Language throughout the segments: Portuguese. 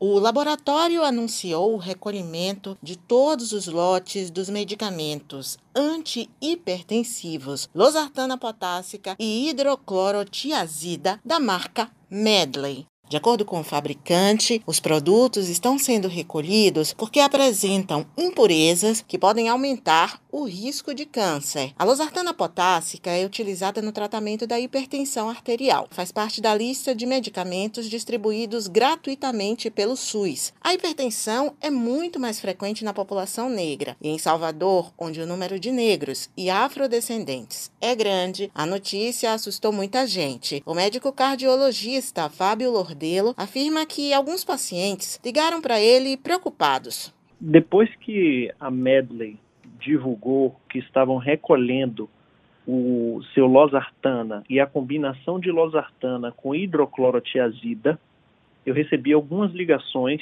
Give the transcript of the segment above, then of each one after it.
O laboratório anunciou o recolhimento de todos os lotes dos medicamentos anti-hipertensivos losartana potássica e hidroclorotiazida da marca Medley. De acordo com o fabricante, os produtos estão sendo recolhidos porque apresentam impurezas que podem aumentar o risco de câncer. A losartana potássica é utilizada no tratamento da hipertensão arterial. Faz parte da lista de medicamentos distribuídos gratuitamente pelo SUS. A hipertensão é muito mais frequente na população negra e em Salvador, onde o número de negros e afrodescendentes é grande, a notícia assustou muita gente. O médico cardiologista Fábio Lourdes Bordelo afirma que alguns pacientes ligaram para ele preocupados. Depois que a Medley divulgou que estavam recolhendo o seu losartana e a combinação de losartana com hidroclorotiazida, eu recebi algumas ligações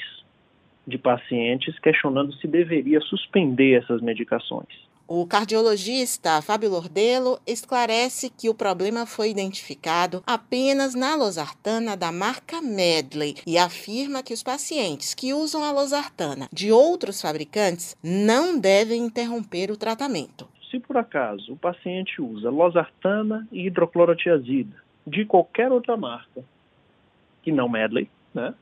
de pacientes questionando se deveria suspender essas medicações. O cardiologista Fábio Lordelo esclarece que o problema foi identificado apenas na losartana da marca Medley e afirma que os pacientes que usam a losartana de outros fabricantes não devem interromper o tratamento. Se por acaso o paciente usa losartana e hidroclorotiazida de qualquer outra marca, que não Medley, né,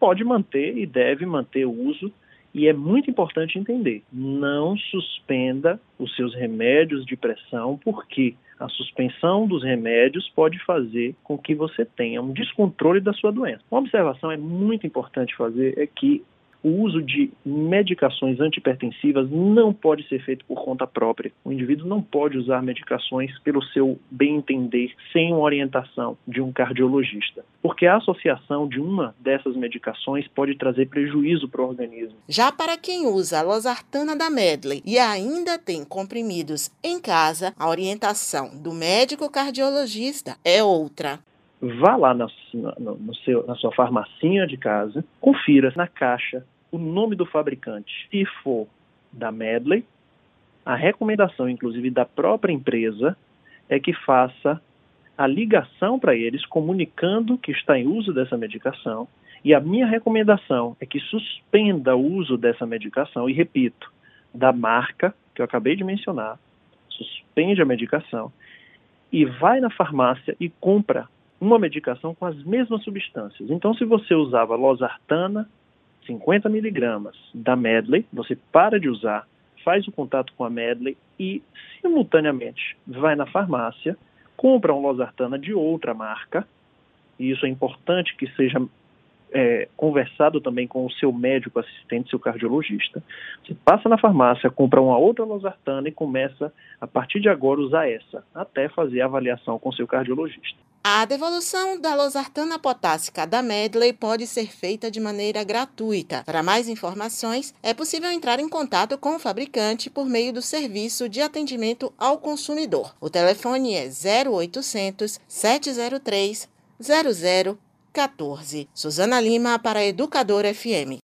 pode manter e deve manter o uso e é muito importante entender: não suspenda os seus remédios de pressão, porque a suspensão dos remédios pode fazer com que você tenha um descontrole da sua doença. Uma observação é muito importante fazer é que o uso de medicações antipertensivas não pode ser feito por conta própria. O indivíduo não pode usar medicações pelo seu bem entender sem uma orientação de um cardiologista, porque a associação de uma dessas medicações pode trazer prejuízo para o organismo. Já para quem usa a losartana da Medley e ainda tem comprimidos em casa, a orientação do médico cardiologista é outra vá lá na, seu, na sua farmacinha de casa, confira na caixa o nome do fabricante. Se for da Medley, a recomendação, inclusive, da própria empresa é que faça a ligação para eles, comunicando que está em uso dessa medicação. E a minha recomendação é que suspenda o uso dessa medicação, e repito, da marca que eu acabei de mencionar, suspende a medicação e vai na farmácia e compra uma medicação com as mesmas substâncias. Então, se você usava losartana, 50 miligramas da Medley, você para de usar, faz o contato com a Medley e, simultaneamente, vai na farmácia, compra um losartana de outra marca, e isso é importante que seja é, conversado também com o seu médico assistente, seu cardiologista. Você passa na farmácia, compra uma outra losartana e começa, a partir de agora, usar essa, até fazer a avaliação com seu cardiologista. A devolução da losartana potássica da Medley pode ser feita de maneira gratuita. Para mais informações, é possível entrar em contato com o fabricante por meio do serviço de atendimento ao consumidor. O telefone é 0800 703 0014. Suzana Lima para Educador FM.